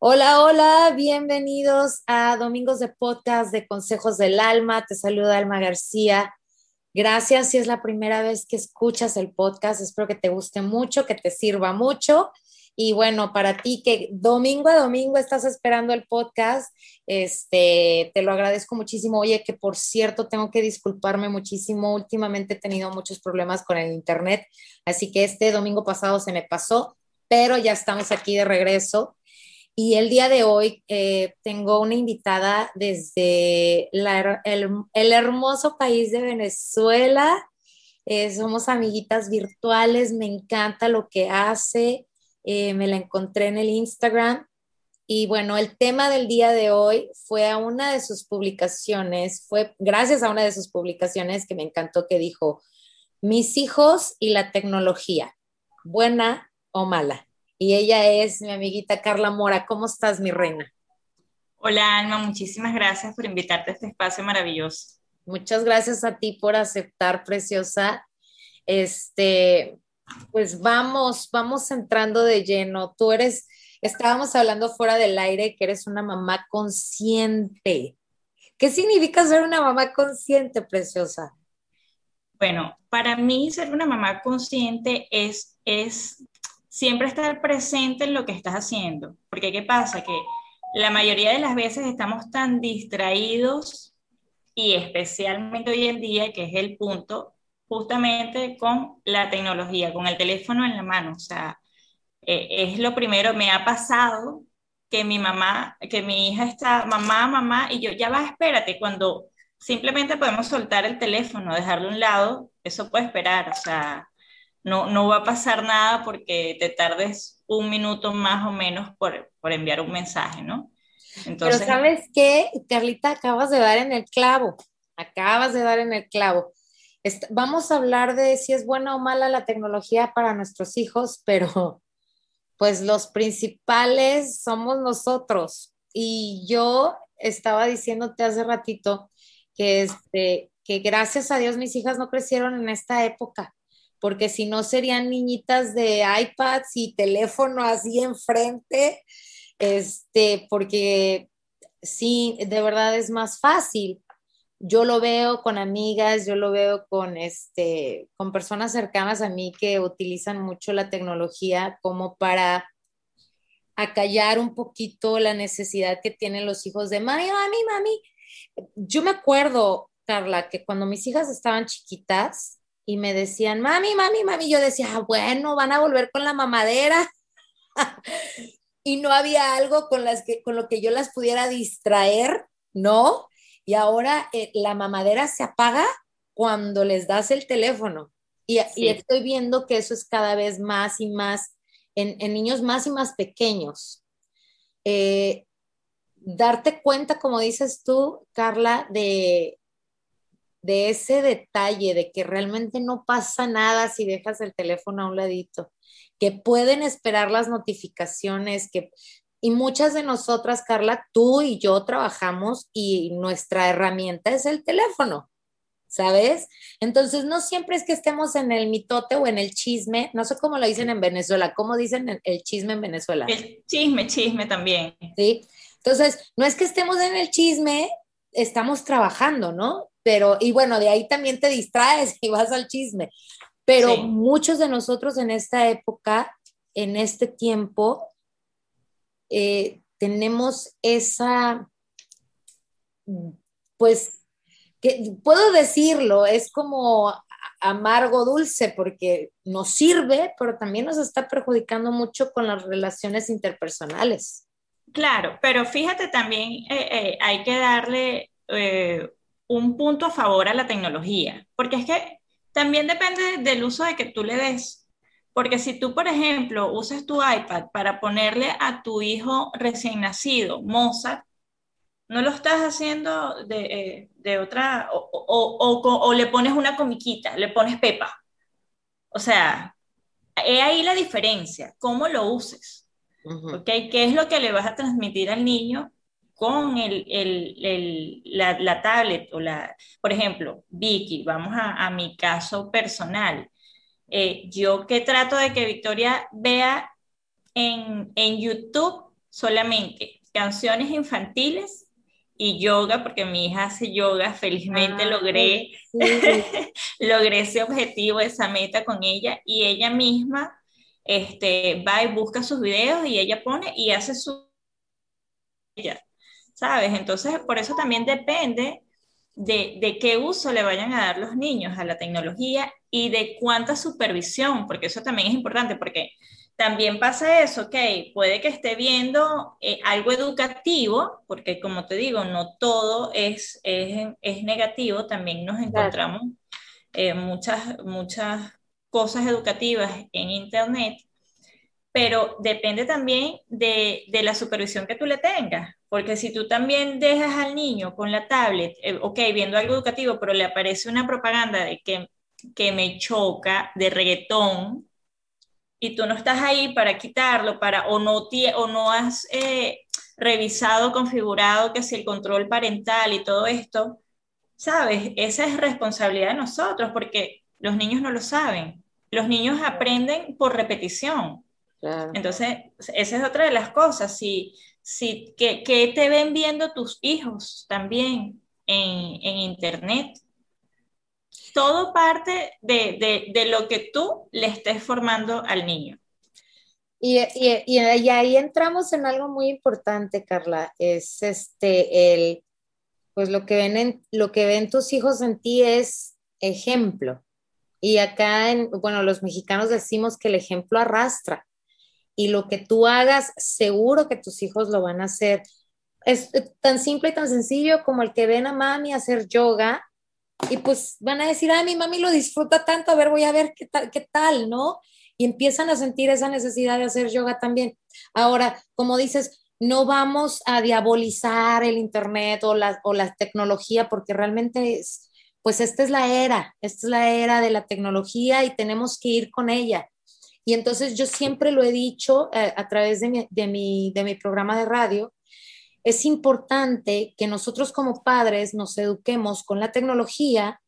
Hola, hola, bienvenidos a Domingos de Podcast de Consejos del Alma. Te saluda Alma García. Gracias si es la primera vez que escuchas el podcast. Espero que te guste mucho, que te sirva mucho. Y bueno, para ti que domingo a domingo estás esperando el podcast, este, te lo agradezco muchísimo. Oye, que por cierto, tengo que disculparme muchísimo. Últimamente he tenido muchos problemas con el internet, así que este domingo pasado se me pasó, pero ya estamos aquí de regreso. Y el día de hoy eh, tengo una invitada desde el, hermoso país de Venezuela. Eh, somos amiguitas virtuales, me encanta lo que hace. Eh, me la encontré en el Instagram. Y bueno, el tema del día de hoy fue a una de sus publicaciones, fue gracias a una de sus publicaciones que me encantó que dijo, mis hijos y la tecnología, buena o mala y ella es mi amiguita Carla Mora. ¿Cómo estás, mi reina? Hola, Alma, muchísimas gracias por invitarte a este espacio maravilloso. Muchas gracias a ti por aceptar, preciosa. Este, pues vamos, vamos entrando de lleno. Tú eres, estábamos hablando fuera del aire que eres una mamá consciente. ¿Qué significa ser una mamá consciente, preciosa? Bueno, para mí ser una mamá consciente es, es siempre estar presente en lo que estás haciendo. Porque ¿qué pasa? Que la mayoría de las veces estamos tan distraídos y especialmente hoy en día, que es el punto, justamente con la tecnología, con el teléfono en la mano. O sea, eh, es lo primero, me ha pasado que mi mamá, que mi hija está, mamá, mamá, y yo, ya va, espérate, cuando simplemente podemos soltar el teléfono, dejarlo a un lado, eso puede esperar, o sea, no, va a pasar nada porque te tardes un minuto más o menos por, enviar un mensaje, ¿no? Entonces, Pero sabes qué, Carlita, acabas de dar en el clavo, acabas de dar en el clavo. vamos a hablar de si es buena o mala la tecnología para nuestros hijos, pero pues los principales somos nosotros. Y yo estaba diciéndote hace ratito que, este, que gracias a Dios mis hijas no crecieron en esta época porque si no serían niñitas de iPads y teléfono así enfrente, este, porque sí, de verdad es más fácil. Yo lo veo con amigas, yo lo veo con, este, con personas cercanas a mí que utilizan mucho la tecnología como para acallar un poquito la necesidad que tienen los hijos de mami, mami, mami. Yo me acuerdo, Carla, que cuando mis hijas estaban chiquitas, y me decían, mami, mami, mami, yo decía, ah, bueno, van a volver con la mamadera. y no había algo con, las que, con lo que yo las pudiera distraer, ¿no? Y ahora eh, la mamadera se apaga cuando les das el teléfono. Y, estoy viendo que eso es cada vez más y más en, niños más y más pequeños. Eh, darte cuenta, como dices tú, Carla, de, de ese detalle de que realmente no pasa nada si dejas el teléfono a un ladito, que pueden esperar las notificaciones, que y muchas de nosotras, Carla, tú y yo trabajamos y nuestra herramienta es el teléfono, ¿sabes? Entonces, no siempre es que estemos en el mitote o en el chisme, no sé cómo lo dicen en Venezuela, ¿cómo dicen el chisme en Venezuela? El chisme, chisme también. Sí, entonces, no es que estemos en el chisme, estamos trabajando, ¿no? Pero, y bueno, de ahí también te distraes y vas al chisme, pero muchos de nosotros en esta época, en este tiempo, eh, tenemos esa, pues, que puedo decirlo, es como amargo dulce porque nos sirve, pero también nos está perjudicando mucho con las relaciones interpersonales. Claro, pero fíjate también, eh, eh, hay que darle un punto a favor a la tecnología, porque es que también depende del uso de que tú le des. Porque si tú, por ejemplo, usas tu iPad para ponerle a tu hijo recién nacido Mozart, no lo estás haciendo de, eh, otra, o, le pones una comiquita, le pones Pepa. O sea, he ahí la diferencia, cómo lo uses. ¿Qué es lo que le vas a transmitir al niño con el, el, la, la, tablet o la, por ejemplo, Vicky, vamos a, a mi caso personal. Eh, yo que trato de que Victoria vea en, en, YouTube solamente canciones infantiles y yoga, porque mi hija hace yoga, felizmente ah, logré, logré ese objetivo, esa meta con ella, y ella misma este, va y busca sus videos y ella pone y hace su... ¿Sabes? Entonces, por eso también depende de, de, qué uso le vayan a dar los niños a la tecnología y de cuánta supervisión, porque eso también es importante, porque también pasa eso, ok, puede que esté viendo eh, algo educativo, porque como te digo, no todo es, es, es negativo, también nos encontramos eh, muchas, muchas cosas educativas en Internet, pero depende también de, de, la supervisión que tú le tengas, porque si tú también dejas al niño con la tablet, eh, ok, viendo algo educativo, pero le aparece una propaganda de que, que me choca, de reggaetón, y tú no estás ahí para quitarlo, para, o, no, o no has eh, revisado, configurado que si el control parental y todo esto, ¿sabes? Esa es responsabilidad de nosotros porque los niños no lo saben. Los niños aprenden por repetición. Entonces, esa es otra de las cosas. Si, si, que, que te ven viendo tus hijos también en, en Internet? todo parte de, lo que tú le estés formando al niño. Y, y, ahí entramos en algo muy importante, Carla, es este, el, pues lo que ven, lo que ven tus hijos en ti es ejemplo. Y acá, en, bueno, los mexicanos decimos que el ejemplo arrastra. Y lo que tú hagas, seguro que tus hijos lo van a hacer. Es tan simple y tan sencillo como el que ven a mami hacer yoga y pues van a decir, ay, mi mami lo disfruta tanto, a ver, voy a ver qué tal, qué tal, ¿no? Y empiezan a sentir esa necesidad de hacer yoga también. Ahora, como dices, no vamos a diabolizar el Internet o la, o la tecnología, porque realmente es, pues esta es la era, esta es la era de la tecnología y tenemos que ir con ella. Y entonces yo siempre lo he dicho eh, a través de mi, de, mi, de mi programa de radio, es importante que nosotros como padres nos eduquemos con la tecnología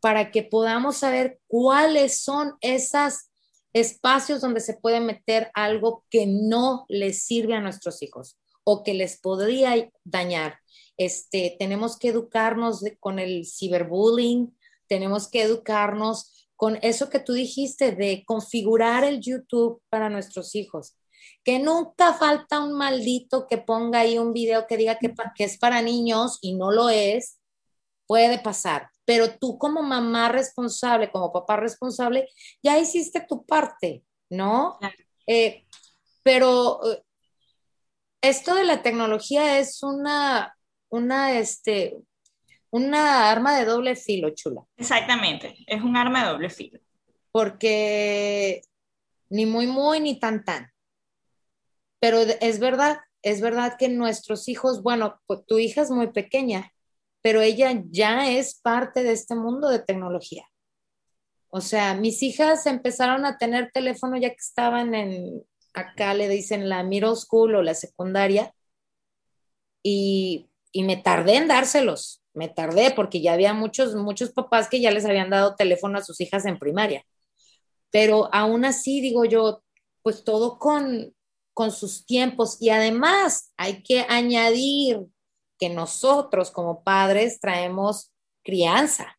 para que podamos saber cuáles son esos espacios donde se puede meter algo que no les sirve a nuestros hijos o que les podría dañar. Este, tenemos que educarnos con el ciberbullying, tenemos que educarnos con eso que tú dijiste de configurar el YouTube para nuestros hijos que nunca falta un maldito que ponga ahí un video que diga que, que es para niños y no lo es, puede pasar. Pero tú como mamá responsable, como papá responsable, ya hiciste tu parte, ¿no? Eh, pero eh, esto de la tecnología es una, una, este, una arma de doble filo, chula. Exactamente, es un arma de doble filo. Porque ni muy, muy, ni tan, tan. Pero es verdad, es verdad que nuestros hijos, bueno, tu hija es muy pequeña, pero ella ya es parte de este mundo de tecnología. O sea, mis hijas empezaron a tener teléfono ya que estaban en, acá le dicen la middle school o la secundaria, y, y me tardé en dárselos, me tardé porque ya había muchos, muchos papás que ya les habían dado teléfono a sus hijas en primaria. Pero aún así, digo yo, pues todo con, con sus tiempos y además hay que añadir que nosotros como padres traemos crianza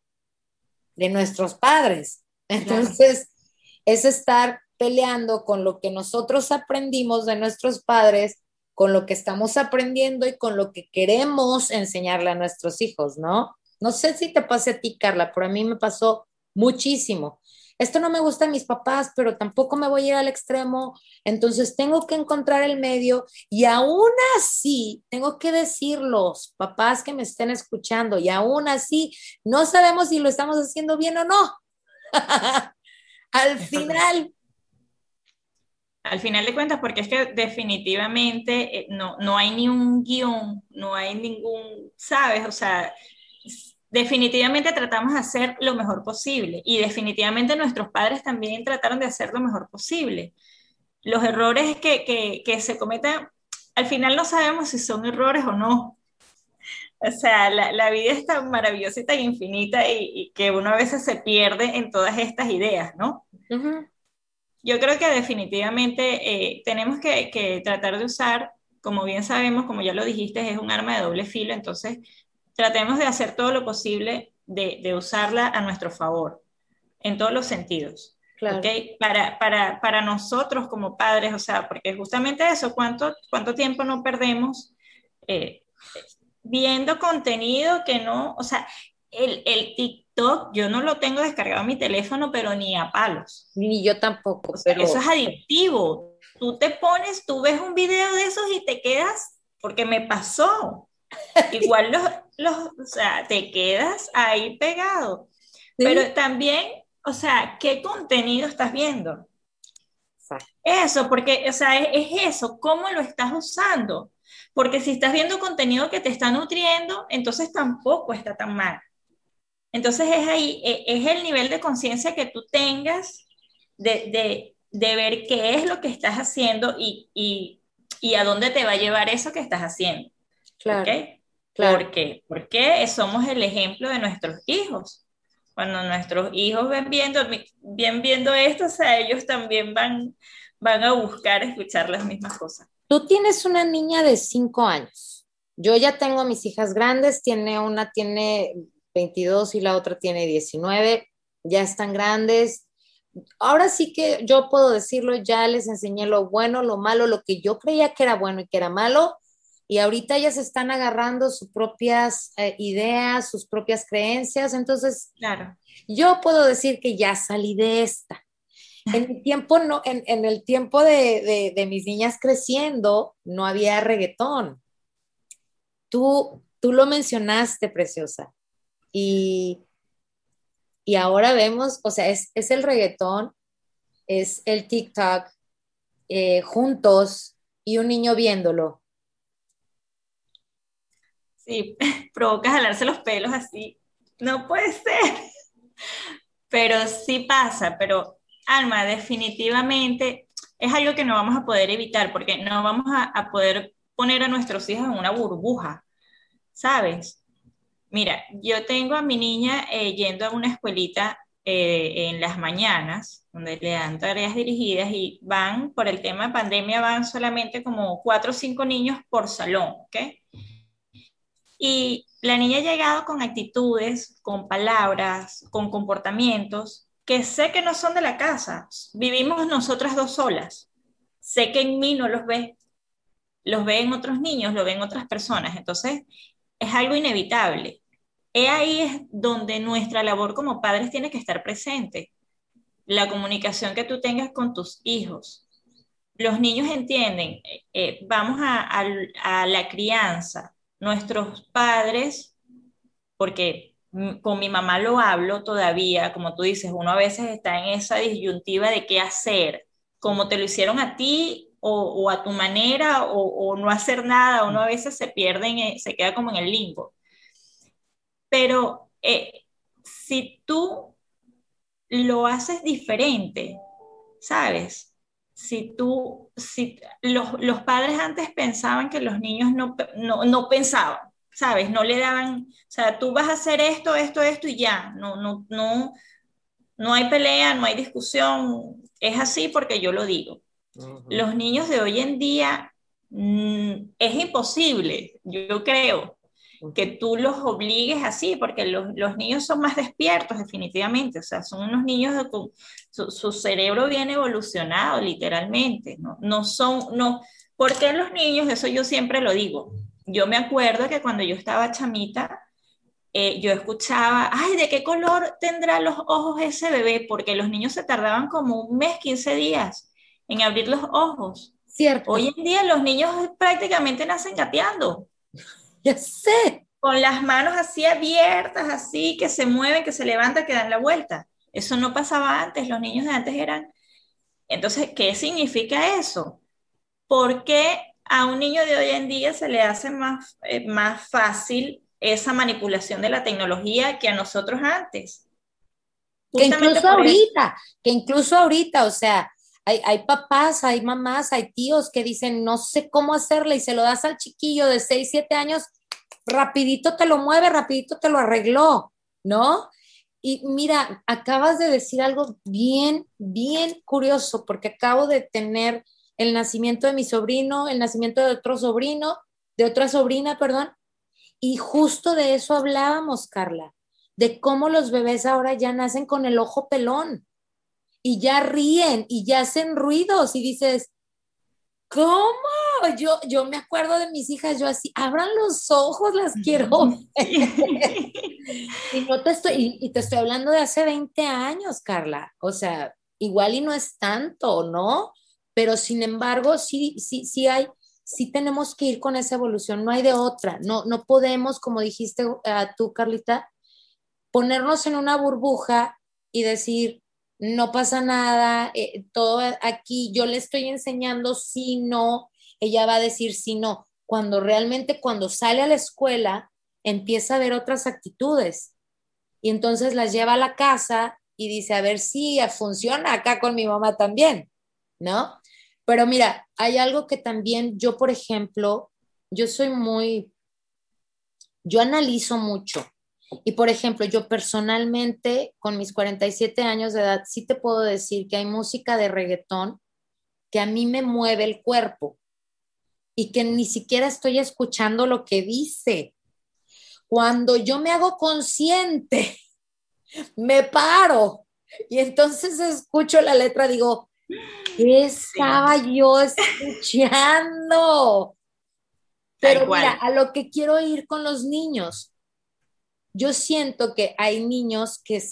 de nuestros padres. Entonces, es estar peleando con lo que nosotros aprendimos de nuestros padres, con lo que estamos aprendiendo y con lo que queremos enseñarle a nuestros hijos, ¿no? No sé si te pase a ti, Carla, pero a mí me pasó muchísimo esto no me gusta a mis papás, pero tampoco me voy a ir al extremo, entonces tengo que encontrar el medio y aún así, tengo que decirlos, papás que me estén escuchando, y aún así, no sabemos si lo estamos haciendo bien o no. al final. Al final de cuentas, porque es que definitivamente eh, no, no hay ni un guion, no hay ningún, ¿sabes? O sea, definitivamente tratamos de hacer lo mejor posible y definitivamente nuestros padres también trataron de hacer lo mejor posible. Los errores que, que, se cometen, al final no sabemos si son errores o no. O sea, la, la vida es tan maravillosa y tan infinita y, que uno a veces se pierde en todas estas ideas, ¿no? Yo creo que definitivamente eh, tenemos que, que tratar de usar como bien sabemos, como ya lo dijiste, es un arma de doble filo, entonces tratemos de hacer todo lo posible de, de usarla a nuestro favor, en todos los sentidos. Claro. ¿okay? Para, para, para, nosotros como padres, o sea, porque justamente eso, ¿cuánto, cuánto tiempo no perdemos eh, viendo contenido que no, o sea, el, el, TikTok yo no lo tengo descargado en mi teléfono, pero ni a palos. Ni yo tampoco. pero... Eso es adictivo. Tú te pones, tú ves un video de esos y te quedas, porque me pasó. Igual los, los, o sea, te quedas ahí pegado. Pero también, o sea, ¿qué contenido estás viendo? Eso, porque, o sea, es, es, eso, ¿cómo lo estás usando? Porque si estás viendo contenido que te está nutriendo, entonces tampoco está tan mal. Entonces es ahí, e, es el nivel de conciencia que tú tengas de, de, de, ver qué es lo que estás haciendo y, y, y, a dónde te va a llevar eso que estás haciendo. Claro. ¿Okay? claro. ¿Por qué? Porque somos el ejemplo de nuestros hijos. Cuando nuestros hijos ven viendo, bien viendo esto, o sea, ellos también van, van a buscar escuchar las mismas cosas. Tú tienes una niña de cinco años. Yo ya tengo a mis hijas grandes, tiene una tiene 22 y la otra tiene 19, ya están grandes. Ahora sí que yo puedo decirlo, ya les enseñé lo bueno, lo malo, lo que yo creía que era bueno y que era malo, y ahorita ellas están agarrando sus propias eh, ideas, sus propias creencias, entonces claro. yo puedo decir que ya salí de esta. En el tiempo, no, en, en el tiempo de, de, de, mis niñas creciendo, no había reggaetón. Tú, tú lo mencionaste, preciosa. Y, y ahora vemos, o sea, es, es el reggaetón, es el TikTok, eh, juntos y un niño viéndolo. Sí, provoca jalarse los pelos así. No puede ser. Pero sí pasa, pero Alma, definitivamente es algo que no vamos a poder evitar porque no vamos a, a poder poner a nuestros hijos en una burbuja, ¿sabes? Mira, yo tengo a mi niña eh, yendo a una escuelita eh, en las mañanas, donde le dan tareas dirigidas y van, por el tema de pandemia, van solamente como cuatro o cinco niños por salón, ¿ok? Y la niña ha llegado con actitudes, con palabras, con comportamientos que sé que no son de la casa, vivimos nosotras dos solas, sé que en mí no los ve, los ve en otros niños, lo ven otras personas, entonces es algo inevitable. He ahí es donde nuestra labor como padres tiene que estar presente, la comunicación que tú tengas con tus hijos. Los niños entienden, eh, eh vamos a, a, a la crianza, nuestros padres, porque con mi mamá lo hablo todavía, como tú dices, uno a veces está en esa disyuntiva de qué hacer, como te lo hicieron a ti o, o a tu manera o, o, no hacer nada, uno a veces se pierde, se queda como en el limbo. Pero eh, si tú lo haces diferente, ¿sabes? Si tú, si los, los padres antes pensaban que los niños no, no, no pensaban, ¿sabes? No le daban, o sea, tú vas a hacer esto, esto, esto y ya, no, no, no, no hay pelea, no hay discusión, es así porque yo lo digo. Uh -huh. Los niños de hoy en día mmm, es imposible, yo creo, que tú los obligues así, porque los, los, niños son más despiertos definitivamente, o sea, son unos niños de, su, su, cerebro bien evolucionado literalmente, ¿no? No son, no, porque los niños, eso yo siempre lo digo, yo me acuerdo que cuando yo estaba chamita, eh, yo escuchaba, ay, ¿de qué color tendrá los ojos ese bebé? Porque los niños se tardaban como un mes, 15 días en abrir los ojos. Cierto. Hoy en día los niños prácticamente nacen gateando. Ya sé. Con las manos así abiertas, así, que se mueven, que se levantan, que dan la vuelta. Eso no pasaba antes, los niños de antes eran... Entonces, ¿qué significa eso? ¿Por qué a un niño de hoy en día se le hace más, eh, más fácil esa manipulación de la tecnología que a nosotros antes. Que incluso ahorita, que incluso ahorita, o sea, hay, papás, hay mamás, hay tíos que dicen, no sé cómo hacerle y se lo das al chiquillo de 6, 7 años, rapidito te lo mueve, rapidito te lo arregló, ¿no? Y mira, acabas de decir algo bien, bien curioso, porque acabo de tener el nacimiento de mi sobrino, el nacimiento de otro sobrino, de otra sobrina, perdón. Y justo de eso hablábamos, Carla, de cómo los bebés ahora ya nacen con el ojo pelón y ya ríen y ya hacen ruidos y dices, ¿cómo? Yo, yo me acuerdo de mis hijas, yo así, abran los ojos, las quiero. y, no te estoy, y te estoy hablando de hace 20 años, Carla. O sea, igual y no es tanto, ¿no? Pero sin embargo, sí, sí, sí hay, sí tenemos que ir con esa evolución, no hay de otra. No, no podemos, como dijiste uh, tú, Carlita, ponernos en una burbuja y decir, no pasa nada, eh, todo aquí, yo le estoy enseñando si no, ella va a decir si no, cuando realmente cuando sale a la escuela empieza a ver otras actitudes. Y entonces las lleva a la casa y dice, a ver si funciona acá con mi mamá también, ¿no? Pero mira, hay algo que también yo, por ejemplo, yo soy muy, yo analizo mucho y por ejemplo, yo personalmente, con mis 47 años de edad, sí te puedo decir que hay música de reggaetón que a mí me mueve el cuerpo y que ni siquiera estoy escuchando lo que dice. Cuando yo me hago consciente, me paro y entonces escucho la letra, digo, ¿qué estaba yo escuchando? Pero mira, a lo que quiero ir con los niños, yo siento que hay niños que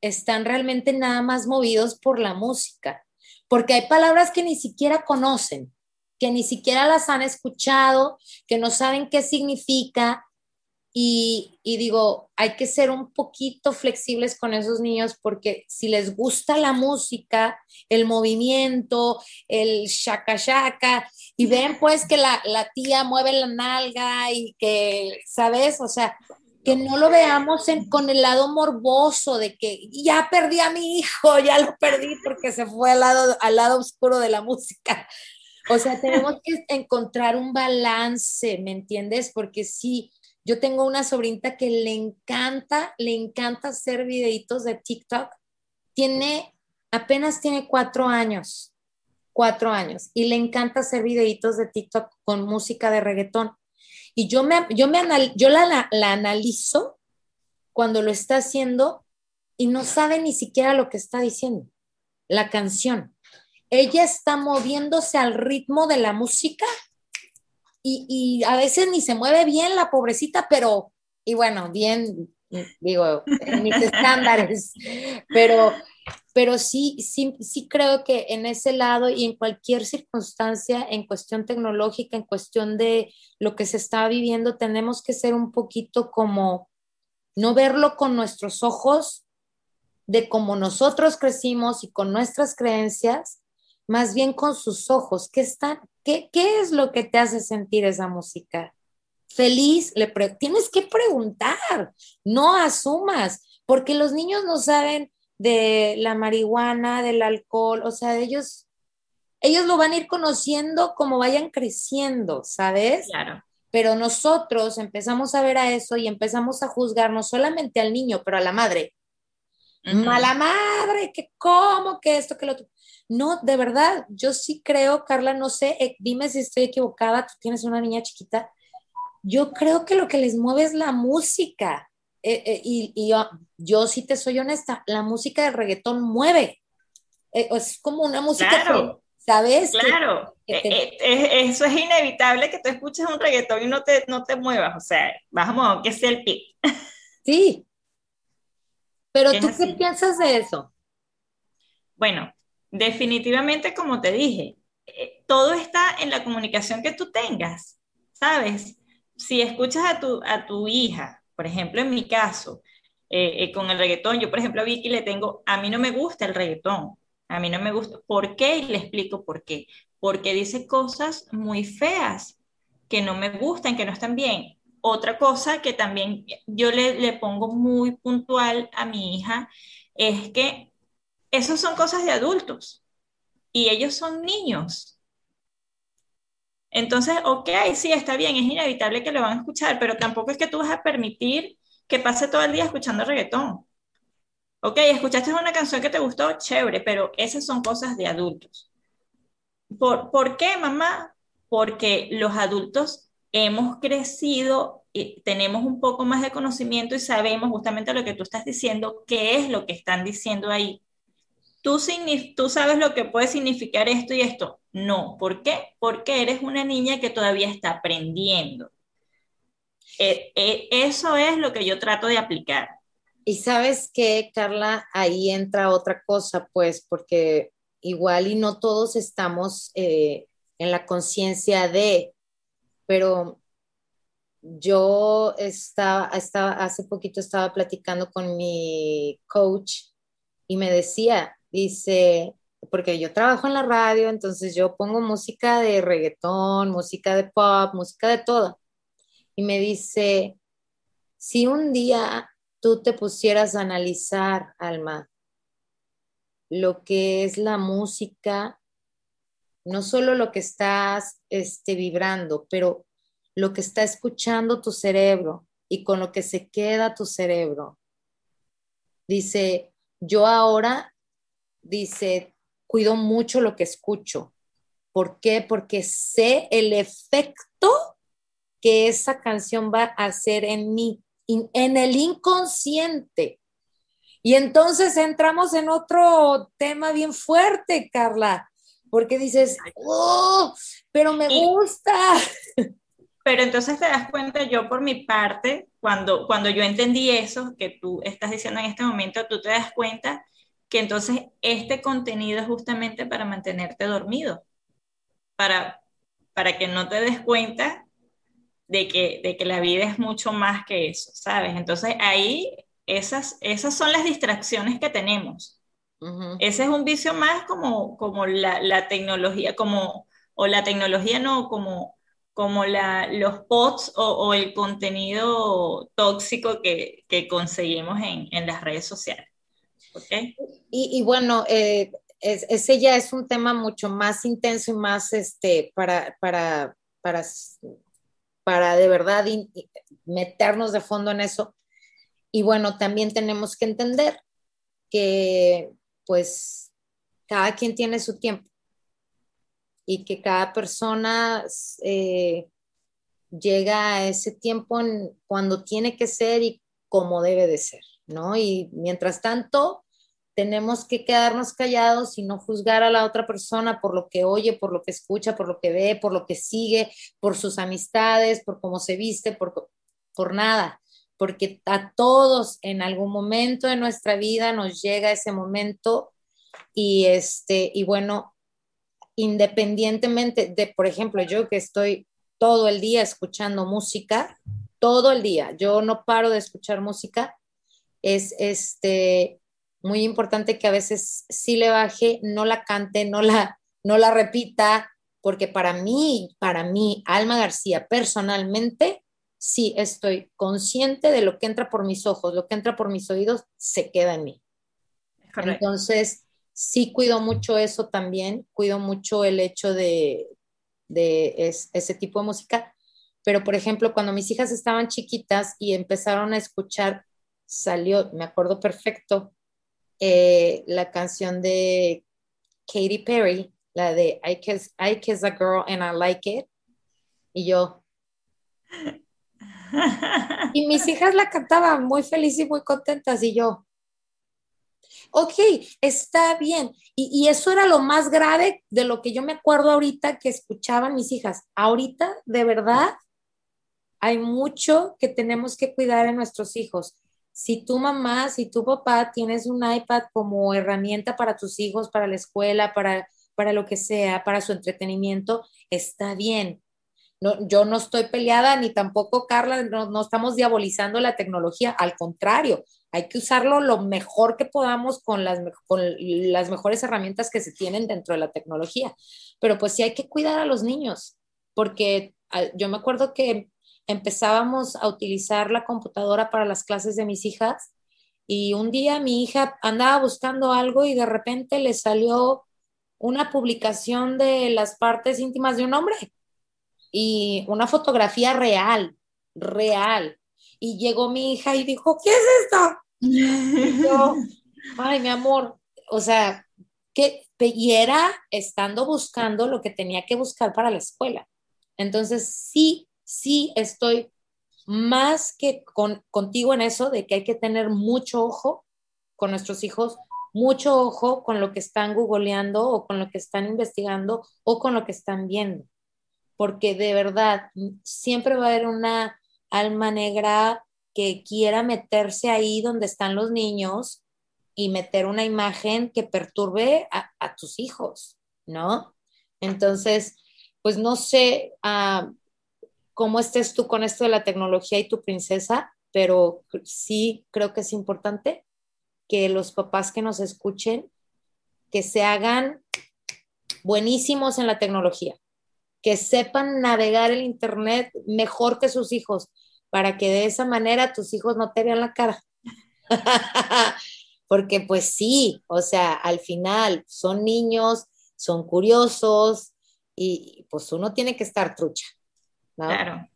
están realmente nada más movidos por la música, porque hay palabras que ni siquiera conocen, que ni siquiera las han escuchado, que no saben qué significa. Y, digo, hay que ser un poquito flexibles con esos niños porque si les gusta la música, el movimiento, el shaka shaka, y ven pues que la, la tía mueve la nalga y que, ¿sabes? O sea, que no lo veamos con el lado morboso de que ya perdí a mi hijo, ya lo perdí porque se fue al lado, al lado oscuro de la música. O sea, tenemos que encontrar un balance, ¿me entiendes? Porque sí, yo tengo una sobrinita que le encanta, le encanta hacer videitos de TikTok. Tiene, apenas tiene cuatro años, cuatro años, y le encanta hacer videitos de TikTok con música de reggaetón. Y yo, me, yo, me yo la, la, analizo cuando lo está haciendo y no sabe ni siquiera lo que está diciendo, la canción. Ella está moviéndose al ritmo de la música y, y, a veces ni se mueve bien la pobrecita, pero, y bueno, bien, digo, en mis estándares, pero pero sí, sí, sí creo que en ese lado y en cualquier circunstancia, en cuestión tecnológica, en cuestión de lo que se está viviendo, tenemos que ser un poquito como, no verlo con nuestros ojos de cómo nosotros crecimos y con nuestras creencias, más bien con sus ojos. ¿Qué, está, qué, qué es lo que te hace sentir esa música? Feliz, le tienes que preguntar, no asumas, porque los niños no saben de la marihuana, del alcohol, o sea, ellos, ellos lo van a ir conociendo como vayan creciendo, ¿sabes? Claro. Pero nosotros empezamos a ver a eso y empezamos a juzgar no solamente al niño, pero a la madre. Mala madre, que cómo, que esto, que lo otro. No, de verdad, yo sí creo, Carla, no sé, eh, dime si estoy equivocada, tú tienes una niña chiquita. Yo creo que lo que les mueve es la música. Eh, eh, y, yo, sí te soy honesta, la música del reggaetón mueve. Eh, es como una música ¿sabes? Claro, eso es inevitable que tú escuches un reggaetón y no te, no te muevas, o sea, vamos, que sea el pic. Sí. Pero tú qué piensas de eso? Bueno, definitivamente, como te dije, todo está en la comunicación que tú tengas, ¿sabes? Si escuchas a tu, a tu hija por ejemplo, en mi caso, eh, eh, con el reggaetón, yo por ejemplo a Vicky le tengo, a mí no me gusta el reggaetón, a mí no me gusta. ¿Por qué? Y le explico por qué. Porque dice cosas muy feas que no me gustan, que no están bien. Otra cosa que también yo le, le pongo muy puntual a mi hija es que esas son cosas de adultos y ellos son niños. Entonces, ok, sí, está bien, es inevitable que lo van a escuchar, pero tampoco es que tú vas a permitir que pase todo el día escuchando reggaetón. Ok, escuchaste una canción que te gustó, chévere, pero esas son cosas de adultos. ¿Por, ¿Por qué, mamá? Porque los adultos hemos crecido, y tenemos un poco más de conocimiento y sabemos justamente lo que tú estás diciendo, qué es lo que están diciendo ahí. ¿Tú, sabes lo que puede significar esto y esto. No, ¿por qué? Porque eres una niña que todavía está aprendiendo. Eh, eh, eso es lo que yo trato de aplicar. Y sabes que, Carla, ahí entra otra cosa, pues, porque igual y no todos estamos eh, en la conciencia de, pero yo estaba, estaba, hace poquito estaba platicando con mi coach y me decía, dice, porque yo trabajo en la radio, entonces yo pongo música de reggaetón, música de pop, música de todo. Y me dice, si un día tú te pusieras a analizar, Alma, lo que es la música, no solo lo que estás este, vibrando, pero lo que está escuchando tu cerebro y con lo que se queda tu cerebro. Dice, yo ahora, dice, cuido mucho lo que escucho. ¿Por qué? Porque sé el efecto que esa canción va a hacer en mí, en el inconsciente. Y entonces entramos en otro tema bien fuerte, Carla, porque dices, oh, pero me gusta. Pero entonces te das cuenta, yo por mi parte, cuando, cuando yo entendí eso que tú estás diciendo en este momento, tú te das cuenta que entonces este contenido es justamente para mantenerte dormido, para, para que no te des cuenta de que, de que la vida es mucho más que eso, ¿sabes? Entonces ahí esas, esas son las distracciones que tenemos. Ese es un vicio más como, como la, la tecnología, como, o la tecnología no, como como la, los posts o, el contenido tóxico que, que conseguimos en, en, las redes sociales. Y, bueno, eh, ese ya es un tema mucho más intenso y más este, para, para, para, para de verdad meternos de fondo en eso. Y bueno, también tenemos que entender que pues cada quien tiene su tiempo y que cada persona eh, llega a ese tiempo cuando tiene que ser y como debe de ser, ¿no? Y mientras tanto, tenemos que quedarnos callados y no juzgar a la otra persona por lo que oye, por lo que escucha, por lo que ve, por lo que sigue, por sus amistades, por cómo se viste, por, por nada, porque a todos en algún momento de nuestra vida nos llega ese momento y este y bueno, independientemente de, por ejemplo, yo que estoy todo el día escuchando música, todo el día, yo no paro de escuchar música, es este muy importante que a veces sí le baje, no la cante, no la, no la repita, porque para mí, para mí, Alma García, personalmente, sí estoy consciente de lo que entra por mis ojos, lo que entra por mis oídos, se queda en mí. Entonces, sí cuido mucho eso también, cuido mucho el hecho de, ese tipo de música, pero por ejemplo, cuando mis hijas estaban chiquitas y empezaron a escuchar, salió, me acuerdo perfecto, eh, la canción de Katy Perry, la de I kiss, I kiss a Girl and I Like It, y yo... Y mis hijas la cantaban muy felices y muy contentas y yo, ok, está bien. Y, eso era lo más grave de lo que yo me acuerdo ahorita que escuchaban mis hijas. Ahorita, de verdad, hay mucho que tenemos que cuidar en nuestros hijos. Si tu mamá, si tu papá tienes un iPad como herramienta para tus hijos, para la escuela, para, para lo que sea, para su entretenimiento, está bien. No, yo no estoy peleada ni tampoco Carla, no, no estamos diabolizando la tecnología, al contrario, hay que usarlo lo mejor que podamos con las, con las mejores herramientas que se tienen dentro de la tecnología. Pero pues sí hay que cuidar a los niños, porque ah, yo me acuerdo que empezábamos a utilizar la computadora para las clases de mis hijas y un día mi hija andaba buscando algo y de repente le salió una publicación de las partes íntimas de un hombre y una fotografía real, real. Y llegó mi hija y dijo, ¿qué es esto? yo, ay, mi amor, o sea, ¿qué, y era estando buscando lo que tenía que buscar para la escuela. Entonces, sí, sí estoy más que contigo en eso de que hay que tener mucho ojo con nuestros hijos, mucho ojo con lo que están googleando o con lo que están investigando o con lo que están viendo, porque de verdad siempre va a haber una alma negra que quiera meterse ahí donde están los niños y meter una imagen que perturbe a, tus hijos, ¿no? Entonces, pues no sé ah, cómo estés tú con esto de la tecnología y tu princesa, pero sí creo que es importante que los papás que nos escuchen, que se hagan buenísimos en la tecnología, que sepan navegar el Internet mejor que sus hijos, para que de esa manera tus hijos no te vean la cara. Porque pues sí, o sea, al final son niños, son curiosos y pues uno tiene que estar trucha. Claro,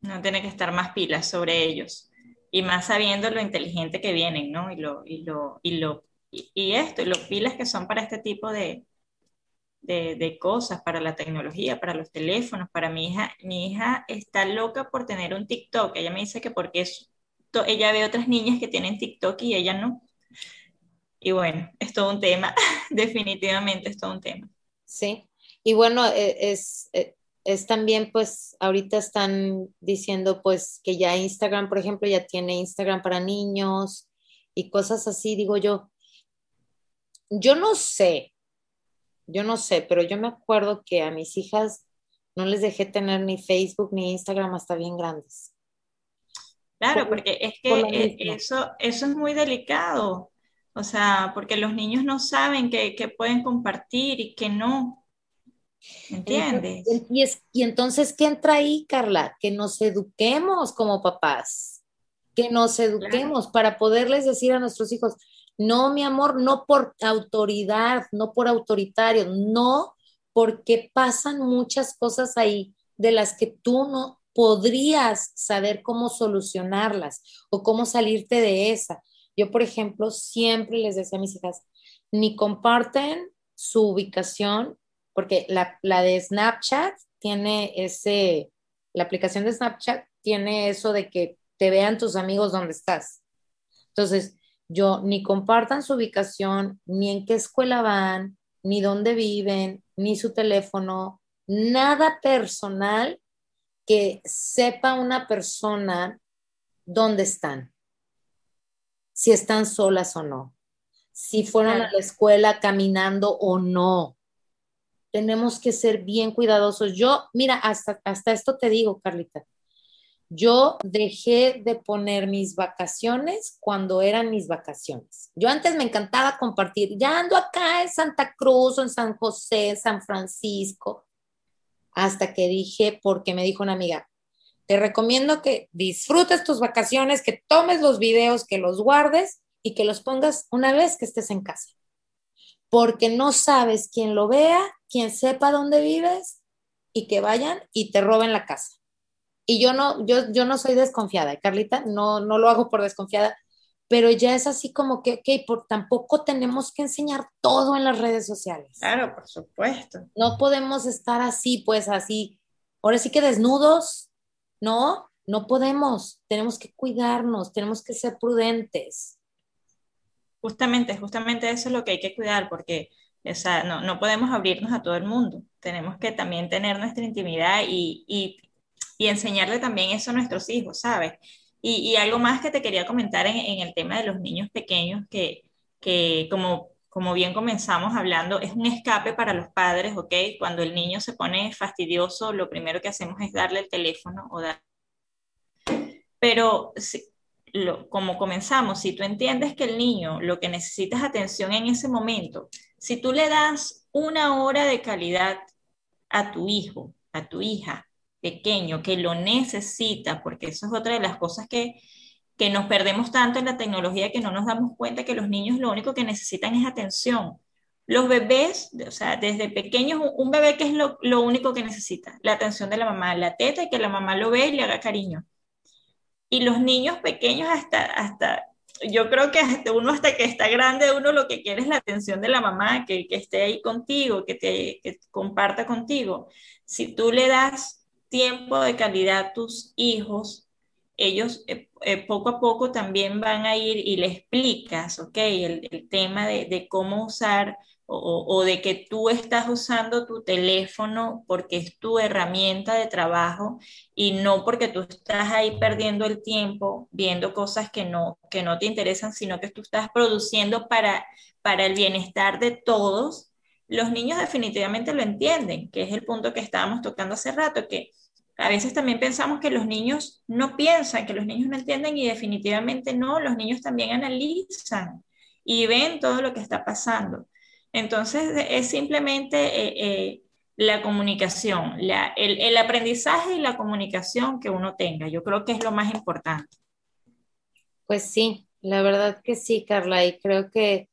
no tiene que estar más pilas sobre ellos y más sabiendo lo inteligente que vienen, ¿no? Y lo, y lo, y lo, y, esto, y los pilas que son para este tipo de, de, de, cosas, para la tecnología, para los teléfonos, para mi hija. Mi hija está loca por tener un TikTok. Ella me dice que porque es, ella ve otras niñas que tienen TikTok y ella no. Y bueno, es todo un tema, definitivamente es todo un tema. Sí, y bueno, e, es, e, es también, pues, ahorita están diciendo, pues, que ya Instagram, por ejemplo, ya tiene Instagram para niños y cosas así, digo yo. Yo no sé, yo no sé, pero yo me acuerdo que a mis hijas no les dejé tener ni Facebook ni Instagram hasta bien grandes. Claro, porque es que e, eso, eso es muy delicado. O sea, porque los niños no saben que, que pueden compartir y que no. ¿Entiendes? Y, es, y entonces, ¿qué entra ahí, Carla? Que nos eduquemos como papás, que nos eduquemos para poderles decir a nuestros hijos, no, mi amor, no por autoridad, no por autoritario, no, porque pasan muchas cosas ahí de las que tú no podrías saber cómo solucionarlas o cómo salirte de esa. Yo, por ejemplo, siempre les decía a mis hijas, ni comparten su ubicación porque la, de Snapchat tiene ese, la aplicación de Snapchat tiene eso de que te vean tus amigos donde estás. Entonces, yo ni compartan su ubicación, ni en qué escuela van, ni dónde viven, ni su teléfono, nada personal que sepa una persona dónde están, si están solas o no, si fueron a la escuela caminando o no tenemos que ser bien cuidadosos. Yo, mira, hasta, hasta esto te digo, Carlita, yo dejé de poner mis vacaciones cuando eran mis vacaciones. Yo antes me encantaba compartir, ya ando acá en Santa Cruz, en San José, San Francisco, hasta que dije, porque me dijo una amiga, te recomiendo que disfrutes tus vacaciones, que tomes los videos, que los guardes y que los pongas una vez que estés en casa porque no sabes quién lo vea, quién sepa dónde vives y que vayan y te roben la casa. Y yo no, yo, yo no soy desconfiada, Carlita, no, no lo hago por desconfiada, pero ya es así como que, ok, por, tampoco tenemos que enseñar todo en las redes sociales. Claro, por supuesto. No podemos estar así, pues así, ahora sí que desnudos, ¿no? No podemos, tenemos que cuidarnos, tenemos que ser prudentes. Justamente, justamente eso es lo que hay que cuidar, porque o sea, no, no podemos abrirnos a todo el mundo. Tenemos que también tener nuestra intimidad y, y, y enseñarle también eso a nuestros hijos, ¿sabes? Y, y algo más que te quería comentar en, en, el tema de los niños pequeños, que, que como, como bien comenzamos hablando, es un escape para los padres, ¿ok? Cuando el niño se pone fastidioso, lo primero que hacemos es darle el teléfono o dar... Pero como comenzamos, si tú entiendes que el niño lo que necesita es atención en ese momento, si tú le das una hora de calidad a tu hijo, a tu hija pequeño, que lo necesita, porque eso es otra de las cosas que, que nos perdemos tanto en la tecnología que no nos damos cuenta que los niños lo único que necesitan es atención. Los bebés, o sea, desde pequeños, un bebé que es lo, lo único que necesita, la atención de la mamá, la teta y que la mamá lo ve y le haga cariño y los niños pequeños hasta, hasta yo creo que hasta uno hasta que está grande, uno lo que quiere es la atención de la mamá, que, que esté ahí contigo, que te comparta contigo. Si tú le das tiempo de calidad a tus hijos, ellos eh, eh, poco a poco también van a ir y le explicas, ¿ok? El, tema de, cómo usar o, de que tú estás usando tu teléfono porque es tu herramienta de trabajo y no porque tú estás ahí perdiendo el tiempo viendo cosas que no, que no te interesan, sino que tú estás produciendo para, para el bienestar de todos, los niños definitivamente lo entienden, que es el punto que estábamos tocando hace rato, que a veces también pensamos que los niños no piensan, que los niños no entienden y definitivamente no, los niños también analizan y ven todo lo que está pasando. Entonces, es simplemente eh, eh, la comunicación, el, aprendizaje y la comunicación que uno tenga. Yo creo que es lo más importante. Pues sí, la verdad que sí, Carla, y creo que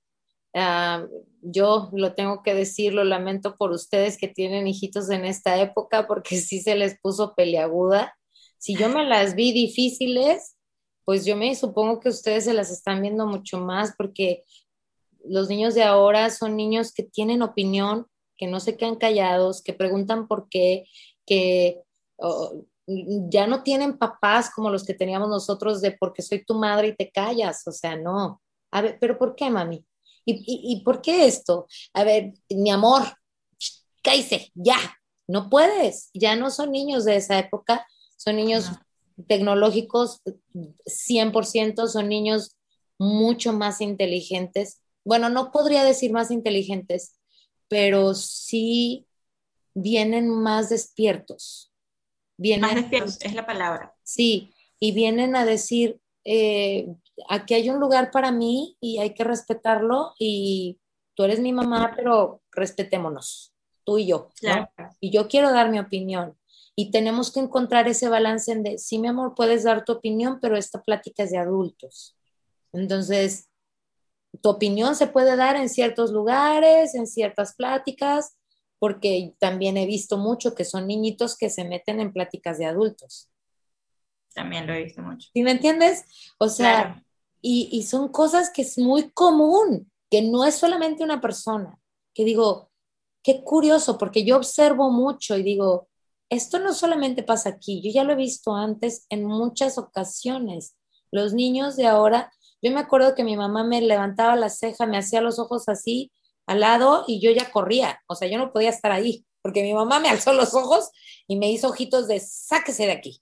ah, yo lo tengo que decir, lo lamento por ustedes que tienen hijitos en esta época, porque sí se les puso peleaguda. Si yo me las vi difíciles, pues yo me supongo que ustedes se las están viendo mucho más, porque los niños de ahora son niños que tienen opinión, que no se quedan callados, que preguntan por qué, que oh, ya no tienen papás como los que teníamos nosotros de porque soy tu madre y te callas, o sea, no. A ver, pero ¿por qué, mami? ¿Y, por qué esto? A ver, mi amor, cállese, ya, no puedes, ya no son niños de esa época, son niños tecnológicos 100%, son niños mucho más inteligentes bueno, no podría decir más inteligentes, pero sí vienen más despiertos. Vienen, más despiertos, es la palabra. Sí, y vienen a decir, eh, aquí hay un lugar para mí y hay que respetarlo y tú eres mi mamá, pero respetémonos, tú y yo. Y yo quiero dar mi opinión. Y tenemos que encontrar ese balance en de, sí, mi amor, puedes dar tu opinión, pero esta plática es de adultos. Entonces, tu opinión se puede dar en ciertos lugares, en ciertas pláticas, porque también he visto mucho que son niñitos que se meten en pláticas de adultos. También lo he visto mucho. ¿Sí me entiendes? O sea, y, y son cosas que es muy común, que no es solamente una persona, que digo, qué curioso, porque yo observo mucho y digo, esto no solamente pasa aquí, yo ya lo he visto antes en muchas ocasiones. Los niños de ahora yo me acuerdo que mi mamá me levantaba la ceja, me hacía los ojos así al lado y yo ya corría, o sea, yo no podía estar ahí, porque mi mamá me alzó los ojos y me hizo ojitos de sáquese de aquí,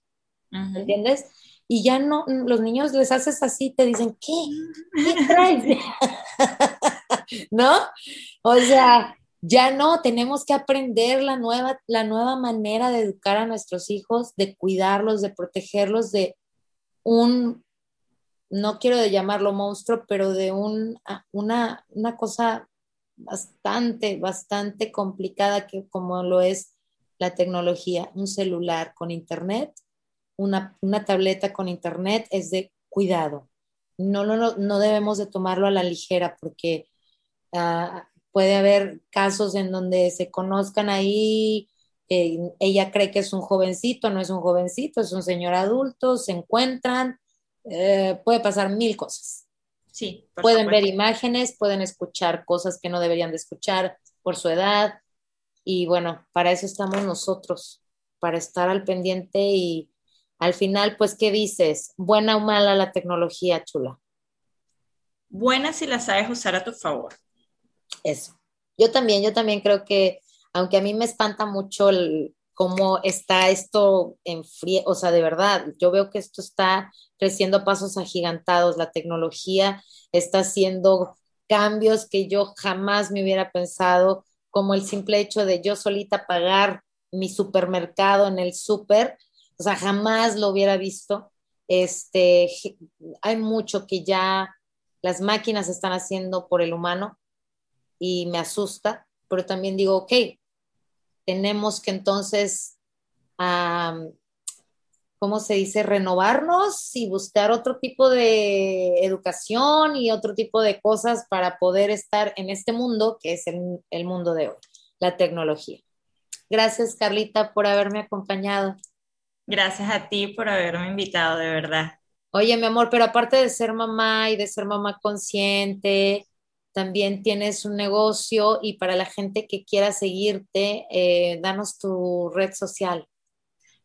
¿entiendes? Y ya no, los niños les haces así, te dicen, ¿qué? ¿Qué traes? ¿No? O sea, ya no, tenemos que aprender la nueva, la nueva manera de educar a nuestros hijos, de cuidarlos, de protegerlos de un no quiero de llamarlo monstruo, pero de un, ah, una, una cosa bastante, bastante complicada que como lo es la tecnología, un celular con internet, una, una tableta con internet es de cuidado. No, no, no debemos de tomarlo a la ligera porque uh, puede haber casos en donde se conozcan ahí, eh, ella cree que es un jovencito, no es un jovencito, es un señor adulto, se encuentran, eh, puede pasar mil cosas. Sí. Pueden ver imágenes, pueden escuchar cosas que no deberían de escuchar por su edad. Y bueno, para eso estamos nosotros, para estar al pendiente y al final, pues, ¿qué dices? ¿Buena o mala la tecnología, chula? Buena si la sabes usar a tu favor. Eso. Yo también, yo también creo que, aunque a mí me espanta mucho el, cómo está esto en frío, o sea, de verdad, yo veo que esto está creciendo a pasos agigantados, la tecnología está haciendo cambios que yo jamás me hubiera pensado, como el simple hecho de yo solita pagar mi supermercado en el súper, o sea, jamás lo hubiera visto. Este, hay mucho que ya las máquinas están haciendo por el humano y me asusta, pero también digo, ok, tenemos que entonces, ¿cómo se dice?, renovarnos y buscar otro tipo de educación y otro tipo de cosas para poder estar en este mundo que es el, el mundo de hoy, la tecnología. Gracias, Carlita, por haberme acompañado. Gracias a ti por haberme invitado, de verdad. Oye, mi amor, pero aparte de ser mamá y de ser mamá consciente, también tienes un negocio y para la gente que quiera seguirte, eh, danos tu red social.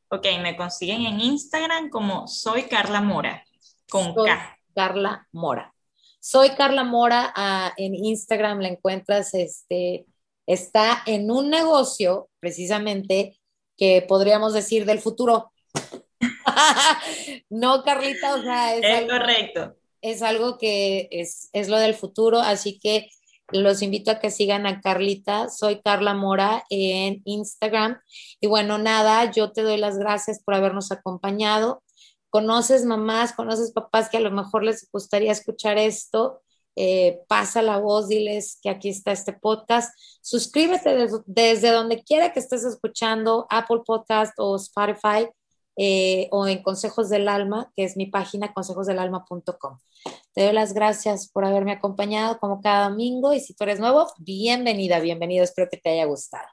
Ok, me consiguen en Instagram como soy Carla Mora, con K. Carla Mora. Soy Carla Mora, ah, en Instagram la encuentras, este, está en un negocio precisamente que podríamos decir del futuro. no, Carlita, o sea, es, correcto. Es algo que es, es lo del futuro, así que los invito a que sigan a Carlita. Soy Carla Mora en Instagram. Y bueno, nada, yo te doy las gracias por habernos acompañado. Conoces mamás, conoces papás que a lo mejor les gustaría escuchar esto. Eh, pasa la voz, diles que aquí está este podcast. Suscríbete desde donde quiera que estés escuchando, Apple Podcast o Spotify. Eh, o en Consejos del Alma, que es mi página consejosdelalma.com. Te doy las gracias por haberme acompañado como cada domingo y si tú eres nuevo, bienvenida, bienvenido, espero que te haya gustado.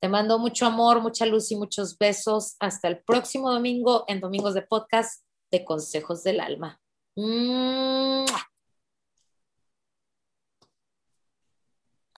Te mando mucho amor, mucha luz y muchos besos. Hasta el próximo domingo en Domingos de Podcast de Consejos del Alma.